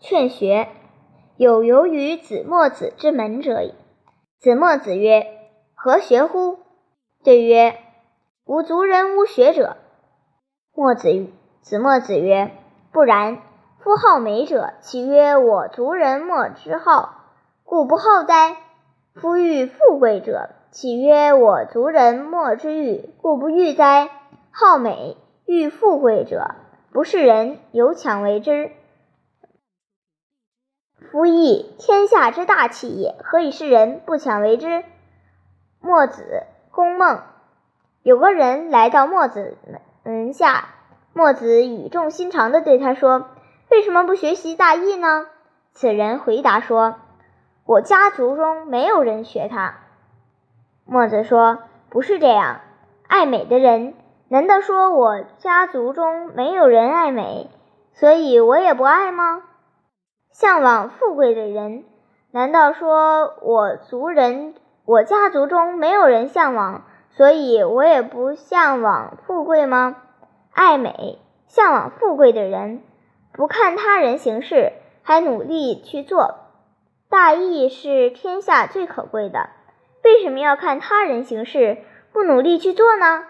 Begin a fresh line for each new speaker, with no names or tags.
劝学有由于子墨子之门者矣。子墨子曰：“何学乎？”对曰：“吾族人无学者。”墨子子墨子曰：“不然。夫好美者，岂曰我族人莫之好，故不好哉？夫欲富贵者，岂曰我族人莫之欲，故不欲哉？好美欲富贵者，不是人有强为之。夫亦天下之大器也，何以是人不强为之？”墨子公孟有个人来到墨子门下，墨子语重心长地对他说。为什么不学习大义呢？此人回答说：“我家族中没有人学他。”墨子说：“不是这样，爱美的人，难道说我家族中没有人爱美，所以我也不爱吗？向往富贵的人，难道说我族人、我家族中没有人向往，所以我也不向往富贵吗？爱美、向往富贵的人。”不看他人行事，还努力去做，大义是天下最可贵的。为什么要看他人行事，不努力去做呢？